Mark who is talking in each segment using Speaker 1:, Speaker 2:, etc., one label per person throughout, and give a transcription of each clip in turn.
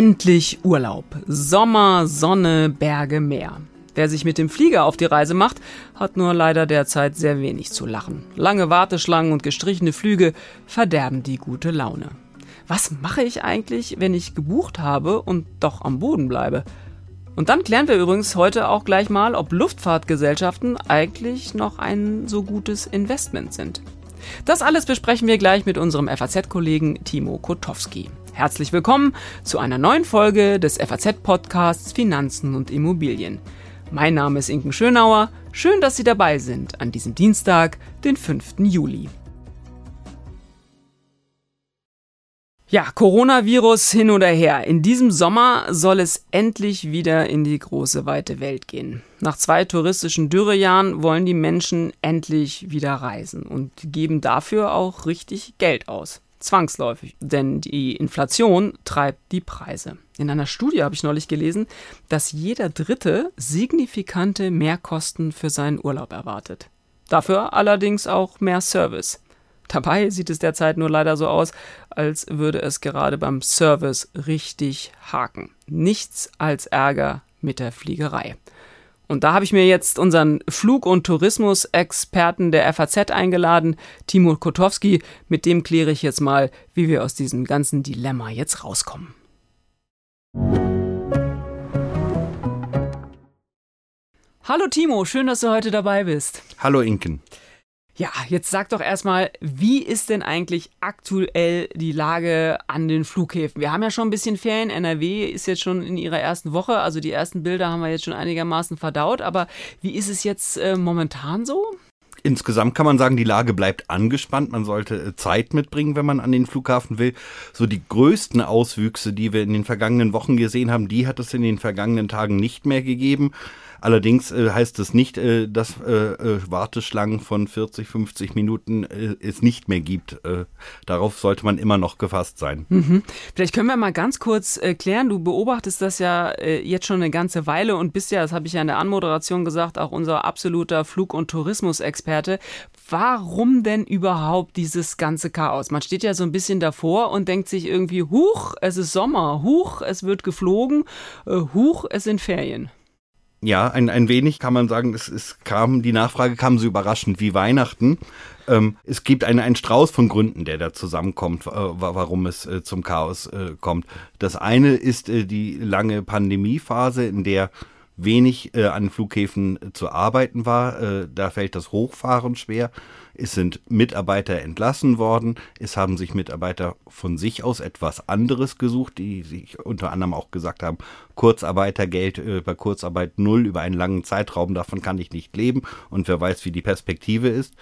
Speaker 1: Endlich Urlaub. Sommer, Sonne, Berge, Meer. Wer sich mit dem Flieger auf die Reise macht, hat nur leider derzeit sehr wenig zu lachen. Lange Warteschlangen und gestrichene Flüge verderben die gute Laune. Was mache ich eigentlich, wenn ich gebucht habe und doch am Boden bleibe? Und dann klären wir übrigens heute auch gleich mal, ob Luftfahrtgesellschaften eigentlich noch ein so gutes Investment sind. Das alles besprechen wir gleich mit unserem FAZ-Kollegen Timo Kotowski. Herzlich willkommen zu einer neuen Folge des FAZ-Podcasts Finanzen und Immobilien. Mein Name ist Inken Schönauer. Schön, dass Sie dabei sind an diesem Dienstag, den 5. Juli. Ja, Coronavirus hin oder her. In diesem Sommer soll es endlich wieder in die große weite Welt gehen. Nach zwei touristischen Dürrejahren wollen die Menschen endlich wieder reisen und geben dafür auch richtig Geld aus. Zwangsläufig, denn die Inflation treibt die Preise. In einer Studie habe ich neulich gelesen, dass jeder Dritte signifikante Mehrkosten für seinen Urlaub erwartet. Dafür allerdings auch mehr Service. Dabei sieht es derzeit nur leider so aus, als würde es gerade beim Service richtig haken. Nichts als Ärger mit der Fliegerei. Und da habe ich mir jetzt unseren Flug- und Tourismusexperten der FAZ eingeladen, Timo Kotowski. Mit dem kläre ich jetzt mal, wie wir aus diesem ganzen Dilemma jetzt rauskommen. Hallo Timo, schön, dass du heute dabei bist.
Speaker 2: Hallo Inken.
Speaker 1: Ja, jetzt sag doch erstmal, wie ist denn eigentlich aktuell die Lage an den Flughäfen? Wir haben ja schon ein bisschen Ferien. NRW ist jetzt schon in ihrer ersten Woche, also die ersten Bilder haben wir jetzt schon einigermaßen verdaut. Aber wie ist es jetzt äh, momentan so?
Speaker 2: Insgesamt kann man sagen, die Lage bleibt angespannt. Man sollte äh, Zeit mitbringen, wenn man an den Flughafen will. So die größten Auswüchse, die wir in den vergangenen Wochen gesehen haben, die hat es in den vergangenen Tagen nicht mehr gegeben. Allerdings äh, heißt es nicht, äh, dass äh, äh Warteschlangen von 40, 50 Minuten äh, es nicht mehr gibt. Darauf sollte man immer noch gefasst sein.
Speaker 1: Mhm. Vielleicht können wir mal ganz kurz klären. Du beobachtest das ja jetzt schon eine ganze Weile und bist ja, das habe ich ja in der Anmoderation gesagt, auch unser absoluter Flug- und Tourismusexperte. Warum denn überhaupt dieses ganze Chaos? Man steht ja so ein bisschen davor und denkt sich irgendwie, huch, es ist Sommer, huch, es wird geflogen, huch, es sind Ferien.
Speaker 2: Ja, ein, ein wenig kann man sagen, es, es kam, die Nachfrage kam so überraschend wie Weihnachten. Ähm, es gibt einen, einen Strauß von Gründen, der da zusammenkommt, äh, warum es äh, zum Chaos äh, kommt. Das eine ist äh, die lange Pandemiephase, in der wenig äh, an Flughäfen zu arbeiten war. Äh, da fällt das Hochfahren schwer. Es sind Mitarbeiter entlassen worden. Es haben sich Mitarbeiter von sich aus etwas anderes gesucht, die sich unter anderem auch gesagt haben, Kurzarbeitergeld äh, bei Kurzarbeit null über einen langen Zeitraum, davon kann ich nicht leben und wer weiß, wie die Perspektive ist.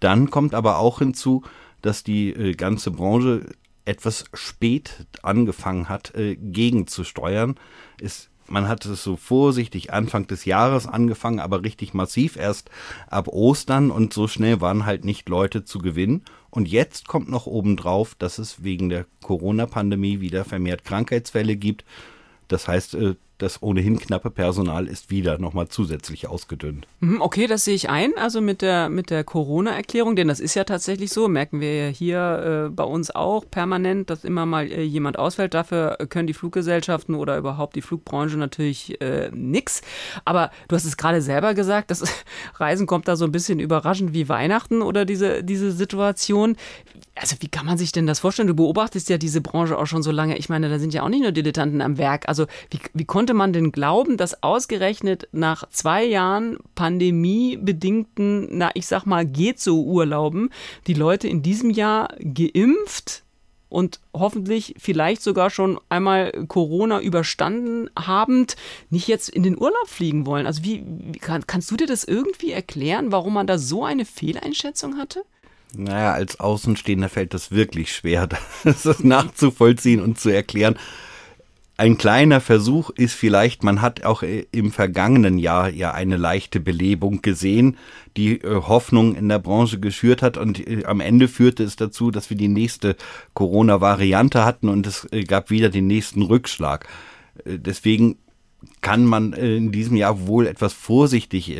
Speaker 2: Dann kommt aber auch hinzu, dass die äh, ganze Branche etwas spät angefangen hat, äh, gegenzusteuern. Es man hat es so vorsichtig Anfang des Jahres angefangen, aber richtig massiv erst ab Ostern und so schnell waren halt nicht Leute zu gewinnen. Und jetzt kommt noch obendrauf, dass es wegen der Corona-Pandemie wieder vermehrt Krankheitsfälle gibt. Das heißt, äh, das ohnehin knappe Personal ist wieder nochmal zusätzlich ausgedünnt.
Speaker 1: Mhm, okay, das sehe ich ein, also mit der, mit der Corona-Erklärung, denn das ist ja tatsächlich so, merken wir ja hier äh, bei uns auch permanent, dass immer mal äh, jemand ausfällt. Dafür können die Fluggesellschaften oder überhaupt die Flugbranche natürlich äh, nix. Aber du hast es gerade selber gesagt, das Reisen kommt da so ein bisschen überraschend wie Weihnachten oder diese, diese Situation. Also wie kann man sich denn das vorstellen? Du beobachtest ja diese Branche auch schon so lange. Ich meine, da sind ja auch nicht nur Dilettanten am Werk. Also wie, wie konnte konnte man denn glauben, dass ausgerechnet nach zwei Jahren pandemiebedingten, na, ich sag mal, geht so Urlauben, die Leute in diesem Jahr geimpft und hoffentlich vielleicht sogar schon einmal Corona überstanden habend nicht jetzt in den Urlaub fliegen wollen. Also wie, wie kann, kannst du dir das irgendwie erklären, warum man da so eine Fehleinschätzung hatte?
Speaker 2: Naja, als Außenstehender fällt das wirklich schwer, das nachzuvollziehen und zu erklären ein kleiner Versuch ist vielleicht, man hat auch äh, im vergangenen Jahr ja eine leichte Belebung gesehen, die äh, Hoffnung in der Branche geschürt hat und äh, am Ende führte es dazu, dass wir die nächste Corona-Variante hatten und es gab wieder den nächsten Rückschlag. Deswegen kann man in diesem Jahr wohl etwas vorsichtig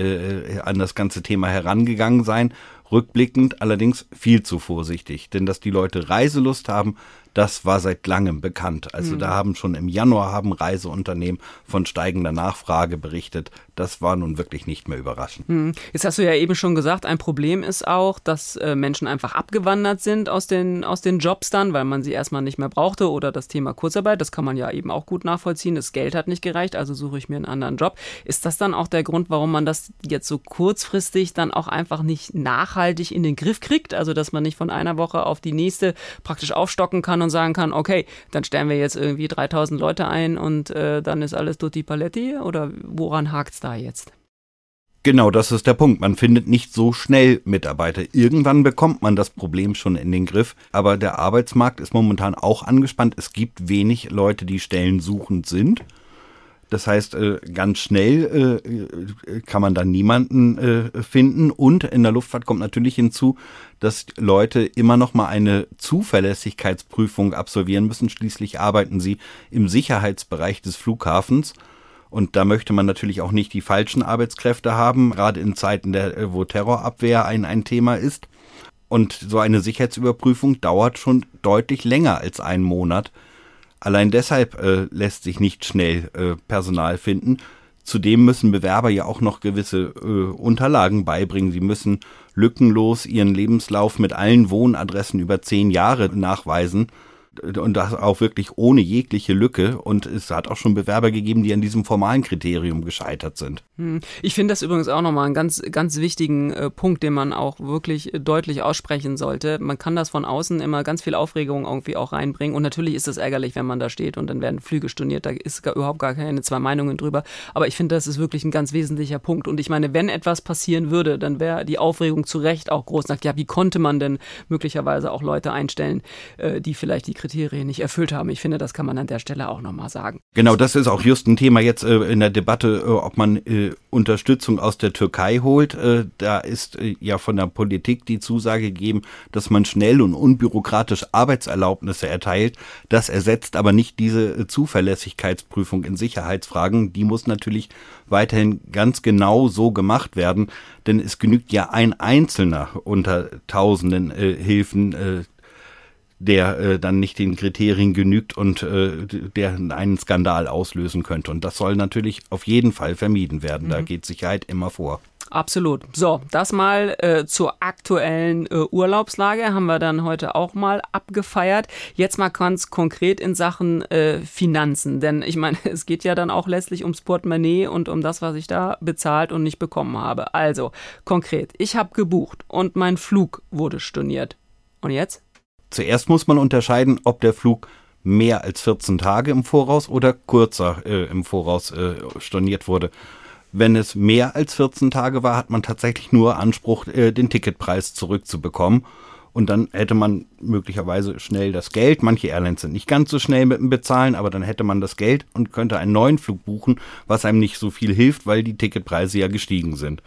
Speaker 2: an das ganze Thema herangegangen sein. Rückblickend allerdings viel zu vorsichtig, denn dass die Leute Reiselust haben, das war seit langem bekannt. Also mhm. da haben schon im Januar haben Reiseunternehmen von steigender Nachfrage berichtet. Das war nun wirklich nicht mehr überraschend.
Speaker 1: Mhm. Jetzt hast du ja eben schon gesagt, ein Problem ist auch, dass äh, Menschen einfach abgewandert sind aus den, aus den Jobs dann, weil man sie erstmal nicht mehr brauchte oder das Thema Kurzarbeit, das kann man ja eben auch gut nachvollziehen. Das Geld hat nicht gereicht, also suche ich mir einen anderen Job. Ist das dann auch der Grund, warum man das jetzt so kurzfristig dann auch einfach nicht nachhaltig in den Griff kriegt? Also dass man nicht von einer Woche auf die nächste praktisch aufstocken kann und sagen kann, okay, dann stellen wir jetzt irgendwie 3000 Leute ein und äh, dann ist alles tutti paletti? Oder woran hakt es da jetzt?
Speaker 2: Genau, das ist der Punkt. Man findet nicht so schnell Mitarbeiter. Irgendwann bekommt man das Problem schon in den Griff. Aber der Arbeitsmarkt ist momentan auch angespannt. Es gibt wenig Leute, die stellensuchend sind. Das heißt, äh, ganz schnell äh, kann man da niemanden äh, finden. Und in der Luftfahrt kommt natürlich hinzu, dass Leute immer noch mal eine Zuverlässigkeitsprüfung absolvieren müssen. Schließlich arbeiten sie im Sicherheitsbereich des Flughafens. Und da möchte man natürlich auch nicht die falschen Arbeitskräfte haben, gerade in Zeiten, der, wo Terrorabwehr ein, ein Thema ist. Und so eine Sicherheitsüberprüfung dauert schon deutlich länger als einen Monat. Allein deshalb äh, lässt sich nicht schnell äh, Personal finden. Zudem müssen Bewerber ja auch noch gewisse äh, Unterlagen beibringen. Sie müssen lückenlos ihren Lebenslauf mit allen Wohnadressen über zehn Jahre nachweisen und das auch wirklich ohne jegliche Lücke. Und es hat auch schon Bewerber gegeben, die an diesem formalen Kriterium gescheitert sind.
Speaker 1: Hm. Ich finde das übrigens auch nochmal einen ganz, ganz wichtigen äh, Punkt, den man auch wirklich deutlich aussprechen sollte. Man kann das von außen immer ganz viel Aufregung irgendwie auch reinbringen. Und natürlich ist es ärgerlich, wenn man da steht und dann werden Flüge storniert. Da ist gar, überhaupt gar keine zwei Meinungen drüber. Aber ich finde, das ist wirklich ein ganz wesentlicher Punkt. Und ich meine, wenn etwas passieren würde, dann wäre die Aufregung zu Recht auch groß. Sagt, ja, wie konnte man denn möglicherweise auch Leute einstellen, äh, die vielleicht die Kriterien nicht erfüllt haben. Ich finde, das kann man an der Stelle auch nochmal sagen.
Speaker 2: Genau, das ist auch just ein Thema jetzt äh, in der Debatte, äh, ob man äh, Unterstützung aus der Türkei holt. Da ist ja von der Politik die Zusage gegeben, dass man schnell und unbürokratisch Arbeitserlaubnisse erteilt. Das ersetzt aber nicht diese Zuverlässigkeitsprüfung in Sicherheitsfragen. Die muss natürlich weiterhin ganz genau so gemacht werden, denn es genügt ja ein Einzelner unter tausenden Hilfen der äh, dann nicht den Kriterien genügt und äh, der einen Skandal auslösen könnte. Und das soll natürlich auf jeden Fall vermieden werden. Mhm. Da geht Sicherheit immer vor.
Speaker 1: Absolut. So, das mal äh, zur aktuellen äh, Urlaubslage haben wir dann heute auch mal abgefeiert. Jetzt mal ganz konkret in Sachen äh, Finanzen, denn ich meine, es geht ja dann auch letztlich ums Portemonnaie und um das, was ich da bezahlt und nicht bekommen habe. Also konkret, ich habe gebucht und mein Flug wurde storniert. Und jetzt?
Speaker 2: Zuerst muss man unterscheiden, ob der Flug mehr als 14 Tage im Voraus oder kurzer äh, im Voraus äh, storniert wurde. Wenn es mehr als 14 Tage war, hat man tatsächlich nur Anspruch, äh, den Ticketpreis zurückzubekommen. Und dann hätte man möglicherweise schnell das Geld. Manche Airlines sind nicht ganz so schnell mit dem Bezahlen, aber dann hätte man das Geld und könnte einen neuen Flug buchen, was einem nicht so viel hilft, weil die Ticketpreise ja gestiegen sind.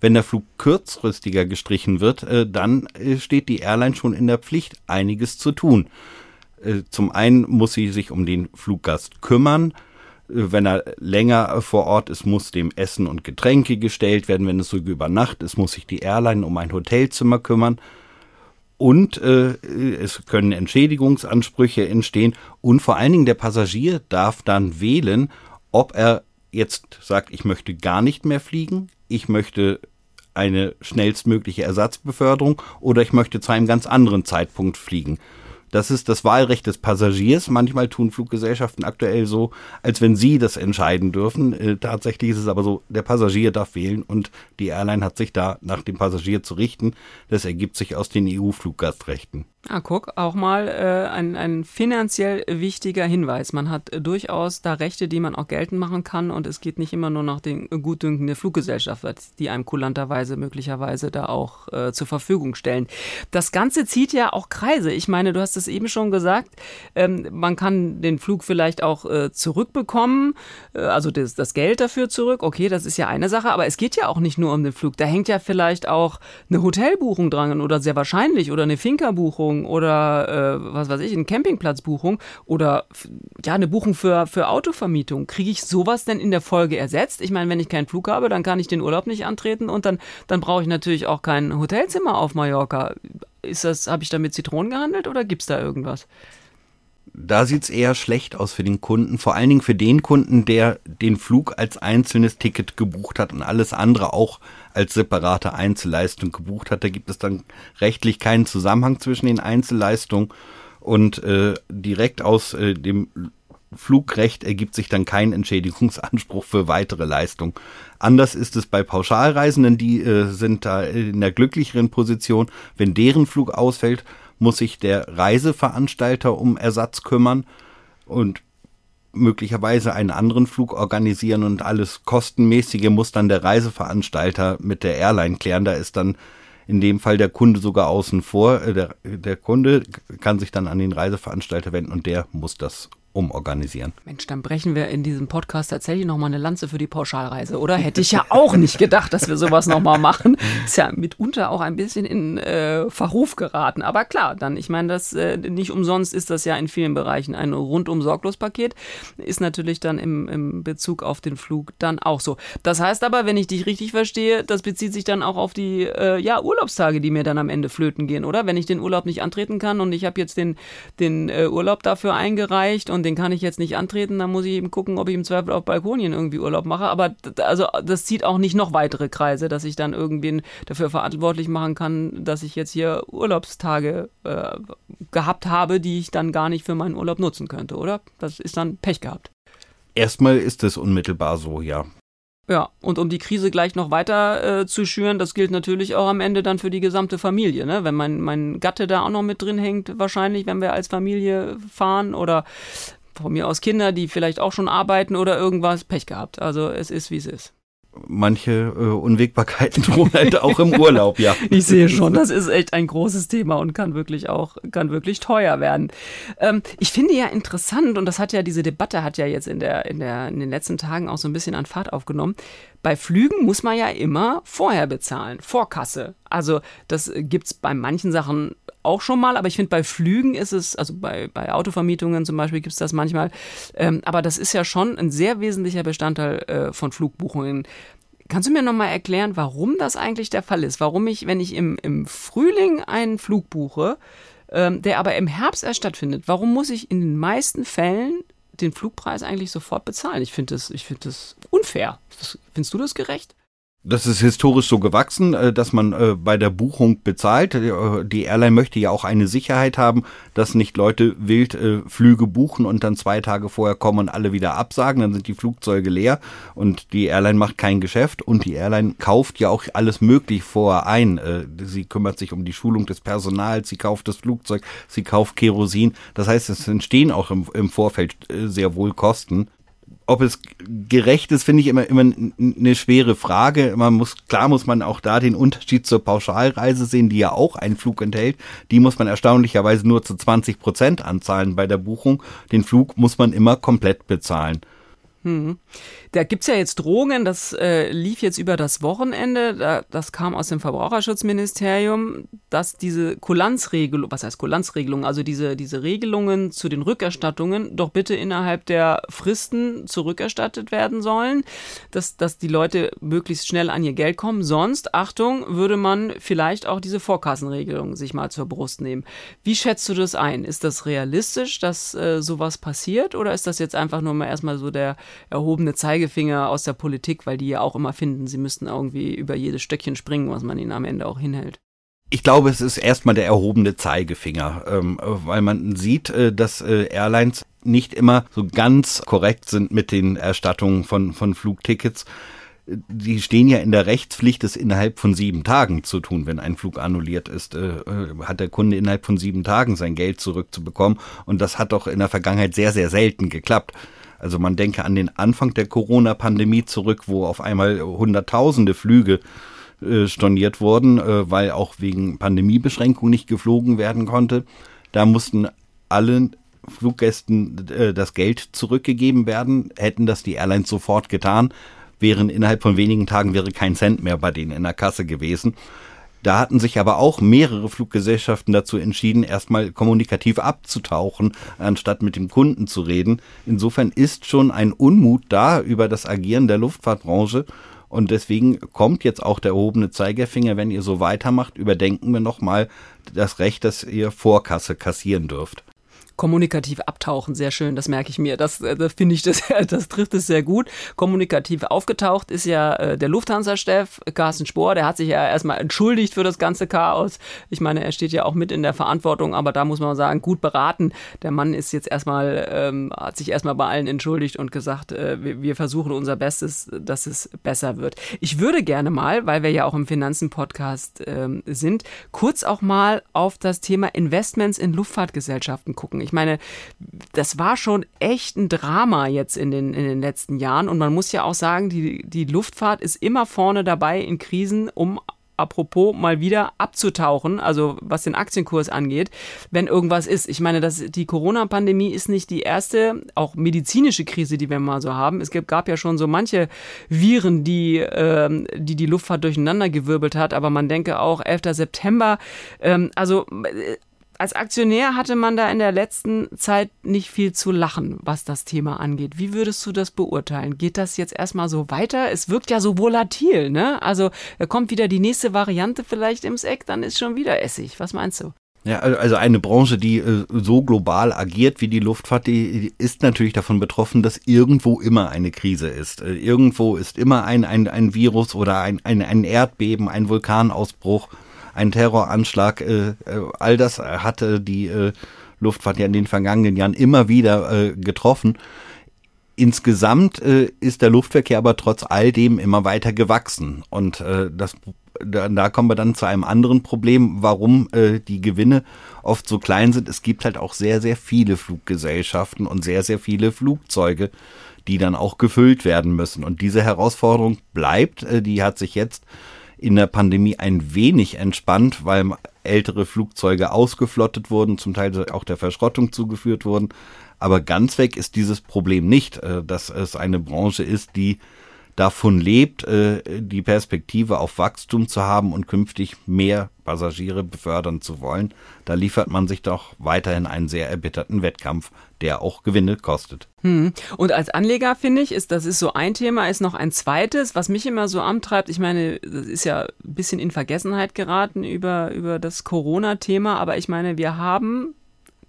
Speaker 2: Wenn der Flug kurzfristiger gestrichen wird, äh, dann äh, steht die Airline schon in der Pflicht, einiges zu tun. Äh, zum einen muss sie sich um den Fluggast kümmern. Wenn er länger vor Ort ist, muss dem Essen und Getränke gestellt werden. Wenn es sogar über Nacht ist, muss sich die Airline um ein Hotelzimmer kümmern. Und äh, es können Entschädigungsansprüche entstehen. Und vor allen Dingen der Passagier darf dann wählen, ob er jetzt sagt, ich möchte gar nicht mehr fliegen, ich möchte eine schnellstmögliche Ersatzbeförderung oder ich möchte zu einem ganz anderen Zeitpunkt fliegen. Das ist das Wahlrecht des Passagiers. Manchmal tun Fluggesellschaften aktuell so, als wenn sie das entscheiden dürfen. Äh, tatsächlich ist es aber so, der Passagier darf wählen und die Airline hat sich da nach dem Passagier zu richten. Das ergibt sich aus den EU-Fluggastrechten.
Speaker 1: Ah, guck, auch mal äh, ein, ein finanziell wichtiger Hinweis. Man hat äh, durchaus da Rechte, die man auch geltend machen kann und es geht nicht immer nur nach den Gutdünken der Fluggesellschaft, die einem kulanterweise möglicherweise da auch äh, zur Verfügung stellen. Das Ganze zieht ja auch Kreise. Ich meine, du hast es eben schon gesagt, ähm, man kann den Flug vielleicht auch äh, zurückbekommen, äh, also das, das Geld dafür zurück. Okay, das ist ja eine Sache, aber es geht ja auch nicht nur um den Flug. Da hängt ja vielleicht auch eine Hotelbuchung dran oder sehr wahrscheinlich oder eine Finca-Buchung Buchung oder äh, was weiß ich, eine Campingplatzbuchung oder ja, eine Buchung für, für Autovermietung. Kriege ich sowas denn in der Folge ersetzt? Ich meine, wenn ich keinen Flug habe, dann kann ich den Urlaub nicht antreten und dann, dann brauche ich natürlich auch kein Hotelzimmer auf Mallorca. Ist das, habe ich da mit Zitronen gehandelt oder gibt es da irgendwas?
Speaker 2: Da sieht es eher schlecht aus für den Kunden. Vor allen Dingen für den Kunden, der den Flug als einzelnes Ticket gebucht hat und alles andere auch als separate Einzelleistung gebucht hat. Da gibt es dann rechtlich keinen Zusammenhang zwischen den Einzelleistungen und äh, direkt aus äh, dem Flugrecht ergibt sich dann kein Entschädigungsanspruch für weitere Leistungen. Anders ist es bei Pauschalreisenden, die äh, sind da in der glücklicheren Position. Wenn deren Flug ausfällt, muss sich der Reiseveranstalter um Ersatz kümmern und möglicherweise einen anderen Flug organisieren und alles Kostenmäßige muss dann der Reiseveranstalter mit der Airline klären. Da ist dann in dem Fall der Kunde sogar außen vor. Äh, der, der Kunde kann sich dann an den Reiseveranstalter wenden und der muss das umorganisieren.
Speaker 1: Mensch, dann brechen wir in diesem Podcast tatsächlich nochmal eine Lanze für die Pauschalreise, oder? Hätte ich ja auch nicht gedacht, dass wir sowas nochmal machen. Ist ja mitunter auch ein bisschen in äh, Verruf geraten. Aber klar, dann, ich meine, das äh, nicht umsonst ist das ja in vielen Bereichen ein rundum sorglos Paket. Ist natürlich dann im, im Bezug auf den Flug dann auch so. Das heißt aber, wenn ich dich richtig verstehe, das bezieht sich dann auch auf die äh, ja, Urlaubstage, die mir dann am Ende flöten gehen, oder? Wenn ich den Urlaub nicht antreten kann und ich habe jetzt den, den äh, Urlaub dafür eingereicht und und den kann ich jetzt nicht antreten, dann muss ich eben gucken, ob ich im Zweifel auf Balkonien irgendwie Urlaub mache. Aber also das zieht auch nicht noch weitere Kreise, dass ich dann irgendwen dafür verantwortlich machen kann, dass ich jetzt hier Urlaubstage äh, gehabt habe, die ich dann gar nicht für meinen Urlaub nutzen könnte, oder? Das ist dann Pech gehabt.
Speaker 2: Erstmal ist es unmittelbar so, ja.
Speaker 1: Ja, und um die Krise gleich noch weiter äh, zu schüren, das gilt natürlich auch am Ende dann für die gesamte Familie. Ne? Wenn mein, mein Gatte da auch noch mit drin hängt, wahrscheinlich, wenn wir als Familie fahren oder von mir aus Kinder, die vielleicht auch schon arbeiten oder irgendwas, Pech gehabt. Also es ist, wie es ist
Speaker 2: manche äh, Unwägbarkeiten drohen halt auch im Urlaub, ja.
Speaker 1: Ich sehe schon, das ist echt ein großes Thema und kann wirklich auch, kann wirklich teuer werden. Ähm, ich finde ja interessant, und das hat ja, diese Debatte hat ja jetzt in der, in der, in den letzten Tagen auch so ein bisschen an Fahrt aufgenommen. Bei Flügen muss man ja immer vorher bezahlen, Vorkasse. Also das gibt's bei manchen Sachen auch schon mal, aber ich finde, bei Flügen ist es, also bei, bei Autovermietungen zum Beispiel gibt es das manchmal, ähm, aber das ist ja schon ein sehr wesentlicher Bestandteil äh, von Flugbuchungen. Kannst du mir nochmal erklären, warum das eigentlich der Fall ist? Warum ich, wenn ich im, im Frühling einen Flug buche, ähm, der aber im Herbst erst stattfindet, warum muss ich in den meisten Fällen den Flugpreis eigentlich sofort bezahlen? Ich finde das, find das unfair. Findest du das gerecht?
Speaker 2: Das ist historisch so gewachsen, äh, dass man äh, bei der Buchung bezahlt. Äh, die Airline möchte ja auch eine Sicherheit haben, dass nicht Leute wild Flüge buchen und dann zwei Tage vorher kommen und alle wieder absagen. Dann sind die Flugzeuge leer und die Airline macht kein Geschäft und die Airline kauft ja auch alles möglich vorher ein. Sie kümmert sich um die Schulung des Personals, sie kauft das Flugzeug, sie kauft Kerosin. Das heißt, es entstehen auch im Vorfeld sehr wohl Kosten ob es gerecht ist, finde ich immer, immer eine schwere Frage. Man muss, klar muss man auch da den Unterschied zur Pauschalreise sehen, die ja auch einen Flug enthält. Die muss man erstaunlicherweise nur zu 20 Prozent anzahlen bei der Buchung. Den Flug muss man immer komplett bezahlen.
Speaker 1: Hm. Da gibt's ja jetzt Drohungen, das äh, lief jetzt über das Wochenende, da, das kam aus dem Verbraucherschutzministerium, dass diese Kulanzregelung, was heißt Kulanzregelung, also diese, diese Regelungen zu den Rückerstattungen doch bitte innerhalb der Fristen zurückerstattet werden sollen, dass, dass die Leute möglichst schnell an ihr Geld kommen. Sonst, Achtung, würde man vielleicht auch diese Vorkassenregelung sich mal zur Brust nehmen. Wie schätzt du das ein? Ist das realistisch, dass äh, sowas passiert oder ist das jetzt einfach nur mal erstmal so der erhobene Zeigefinger aus der Politik, weil die ja auch immer finden, sie müssten irgendwie über jedes Stöckchen springen, was man ihnen am Ende auch hinhält.
Speaker 2: Ich glaube, es ist erstmal der erhobene Zeigefinger, ähm, weil man sieht, äh, dass äh, Airlines nicht immer so ganz korrekt sind mit den Erstattungen von, von Flugtickets. Die stehen ja in der Rechtspflicht, es innerhalb von sieben Tagen zu tun. Wenn ein Flug annulliert ist, äh, hat der Kunde innerhalb von sieben Tagen sein Geld zurückzubekommen. Und das hat doch in der Vergangenheit sehr, sehr selten geklappt. Also man denke an den Anfang der Corona-Pandemie zurück, wo auf einmal Hunderttausende Flüge äh, storniert wurden, äh, weil auch wegen Pandemiebeschränkungen nicht geflogen werden konnte. Da mussten allen Fluggästen äh, das Geld zurückgegeben werden. Hätten das die Airlines sofort getan, wären innerhalb von wenigen Tagen wäre kein Cent mehr bei denen in der Kasse gewesen. Da hatten sich aber auch mehrere Fluggesellschaften dazu entschieden, erstmal kommunikativ abzutauchen, anstatt mit dem Kunden zu reden. Insofern ist schon ein Unmut da über das Agieren der Luftfahrtbranche. Und deswegen kommt jetzt auch der erhobene Zeigefinger, wenn ihr so weitermacht, überdenken wir nochmal das Recht, dass ihr Vorkasse kassieren dürft
Speaker 1: Kommunikativ abtauchen, sehr schön, das merke ich mir. Das, äh, das finde ich, das, das trifft es sehr gut. Kommunikativ aufgetaucht ist ja äh, der Lufthansa-Chef Carsten Spohr, der hat sich ja erstmal entschuldigt für das ganze Chaos. Ich meine, er steht ja auch mit in der Verantwortung, aber da muss man sagen, gut beraten. Der Mann ist jetzt erstmal, ähm, hat sich erstmal bei allen entschuldigt und gesagt, äh, wir, wir versuchen unser Bestes, dass es besser wird. Ich würde gerne mal, weil wir ja auch im Finanzen-Podcast ähm, sind, kurz auch mal auf das Thema Investments in Luftfahrtgesellschaften gucken. Ich meine, das war schon echt ein Drama jetzt in den, in den letzten Jahren und man muss ja auch sagen, die, die Luftfahrt ist immer vorne dabei in Krisen, um apropos mal wieder abzutauchen, also was den Aktienkurs angeht, wenn irgendwas ist. Ich meine, das, die Corona-Pandemie ist nicht die erste, auch medizinische Krise, die wir mal so haben. Es gab ja schon so manche Viren, die ähm, die, die Luftfahrt durcheinandergewirbelt hat, aber man denke auch 11. September. Ähm, also äh, als Aktionär hatte man da in der letzten Zeit nicht viel zu lachen, was das Thema angeht. Wie würdest du das beurteilen? Geht das jetzt erstmal so weiter? Es wirkt ja so volatil, ne? Also kommt wieder die nächste Variante vielleicht ins Eck, dann ist schon wieder Essig. Was meinst du?
Speaker 2: Ja, also eine Branche, die äh, so global agiert wie die Luftfahrt, die ist natürlich davon betroffen, dass irgendwo immer eine Krise ist. Äh, irgendwo ist immer ein, ein, ein Virus oder ein, ein, ein Erdbeben, ein Vulkanausbruch ein Terroranschlag, äh, äh, all das hatte die äh, Luftfahrt ja in den vergangenen Jahren immer wieder äh, getroffen. Insgesamt äh, ist der Luftverkehr aber trotz all dem immer weiter gewachsen. Und äh, das, da, da kommen wir dann zu einem anderen Problem, warum äh, die Gewinne oft so klein sind. Es gibt halt auch sehr, sehr viele Fluggesellschaften und sehr, sehr viele Flugzeuge, die dann auch gefüllt werden müssen. Und diese Herausforderung bleibt, äh, die hat sich jetzt in der Pandemie ein wenig entspannt, weil ältere Flugzeuge ausgeflottet wurden, zum Teil auch der Verschrottung zugeführt wurden. Aber ganz weg ist dieses Problem nicht, äh, dass es eine Branche ist, die davon lebt, äh, die Perspektive auf Wachstum zu haben und künftig mehr Passagiere befördern zu wollen. Da liefert man sich doch weiterhin einen sehr erbitterten Wettkampf, der auch Gewinne kostet.
Speaker 1: Hm. Und als Anleger finde ich, ist das ist so ein Thema, ist noch ein zweites, was mich immer so antreibt. Ich meine, das ist ja ein bisschen in Vergessenheit geraten über, über das Corona-Thema, aber ich meine, wir haben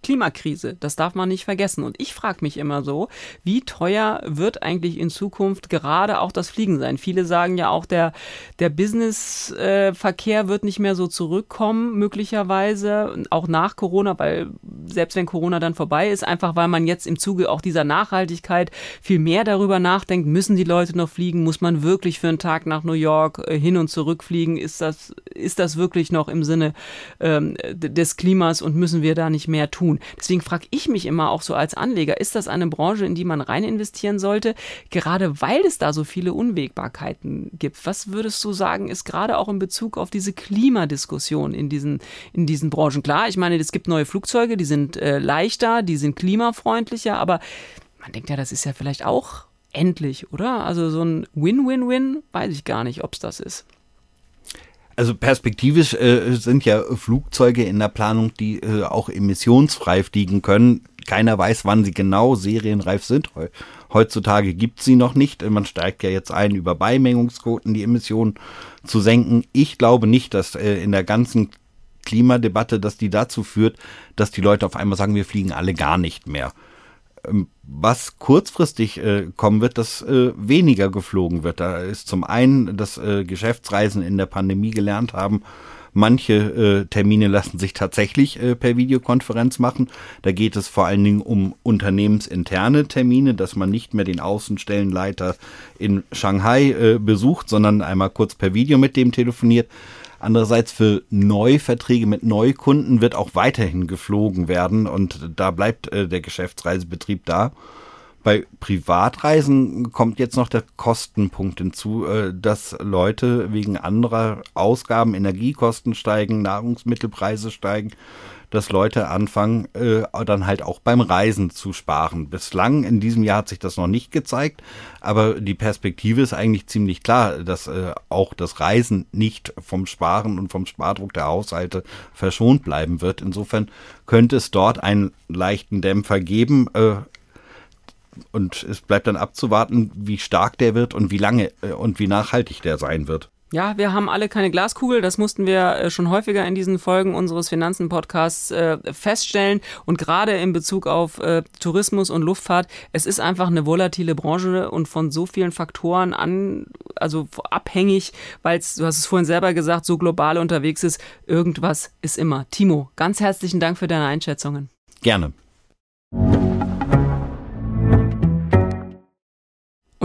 Speaker 1: Klimakrise. Das darf man nicht vergessen. Und ich frage mich immer so, wie teuer wird eigentlich in Zukunft gerade auch das Fliegen sein? Viele sagen ja auch, der, der Businessverkehr äh, wird nicht mehr so zurückkommen, möglicherweise, auch nach Corona, weil selbst wenn Corona dann vorbei ist, einfach weil man jetzt im Zuge auch dieser Nachhaltigkeit viel mehr darüber nachdenkt, müssen die Leute noch fliegen? Muss man wirklich für einen Tag nach New York äh, hin und zurück fliegen? Ist das, ist das wirklich noch im Sinne ähm, des Klimas und müssen wir da nicht mehr tun? Deswegen frage ich mich immer auch so als Anleger, ist das eine Branche, in die man rein investieren sollte, gerade weil es da so viele Unwägbarkeiten gibt? Was würdest du sagen, ist gerade auch in Bezug auf diese Klimadiskussion in diesen, in diesen Branchen? Klar, ich meine, es gibt neue Flugzeuge, die sind äh, leichter, die sind klimafreundlicher, aber man denkt ja, das ist ja vielleicht auch endlich, oder? Also so ein Win-Win-Win, weiß ich gar nicht, ob es das ist.
Speaker 2: Also perspektivisch äh, sind ja Flugzeuge in der Planung, die äh, auch emissionsfrei fliegen können. Keiner weiß, wann sie genau serienreif sind. Heutzutage gibt sie noch nicht. Man steigt ja jetzt ein, über Beimengungsquoten die Emissionen zu senken. Ich glaube nicht, dass äh, in der ganzen Klimadebatte, dass die dazu führt, dass die Leute auf einmal sagen, wir fliegen alle gar nicht mehr. Ähm, was kurzfristig äh, kommen wird, dass äh, weniger geflogen wird. Da ist zum einen, dass äh, Geschäftsreisen in der Pandemie gelernt haben, Manche äh, Termine lassen sich tatsächlich äh, per Videokonferenz machen. Da geht es vor allen Dingen um unternehmensinterne Termine, dass man nicht mehr den Außenstellenleiter in Shanghai äh, besucht, sondern einmal kurz per Video mit dem telefoniert. Andererseits für Neuverträge mit Neukunden wird auch weiterhin geflogen werden und da bleibt äh, der Geschäftsreisebetrieb da. Bei Privatreisen kommt jetzt noch der Kostenpunkt hinzu, äh, dass Leute wegen anderer Ausgaben, Energiekosten steigen, Nahrungsmittelpreise steigen dass Leute anfangen, äh, dann halt auch beim Reisen zu sparen. Bislang in diesem Jahr hat sich das noch nicht gezeigt, aber die Perspektive ist eigentlich ziemlich klar, dass äh, auch das Reisen nicht vom Sparen und vom Spardruck der Haushalte verschont bleiben wird. Insofern könnte es dort einen leichten Dämpfer geben. Äh, und es bleibt dann abzuwarten, wie stark der wird und wie lange äh, und wie nachhaltig der sein wird.
Speaker 1: Ja, wir haben alle keine Glaskugel. Das mussten wir äh, schon häufiger in diesen Folgen unseres Finanzen-Podcasts äh, feststellen. Und gerade in Bezug auf äh, Tourismus und Luftfahrt, es ist einfach eine volatile Branche und von so vielen Faktoren an, also abhängig, weil es, du hast es vorhin selber gesagt, so global unterwegs ist. Irgendwas ist immer. Timo, ganz herzlichen Dank für deine Einschätzungen.
Speaker 2: Gerne.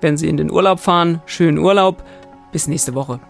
Speaker 1: wenn Sie in den Urlaub fahren. Schönen Urlaub. Bis nächste Woche.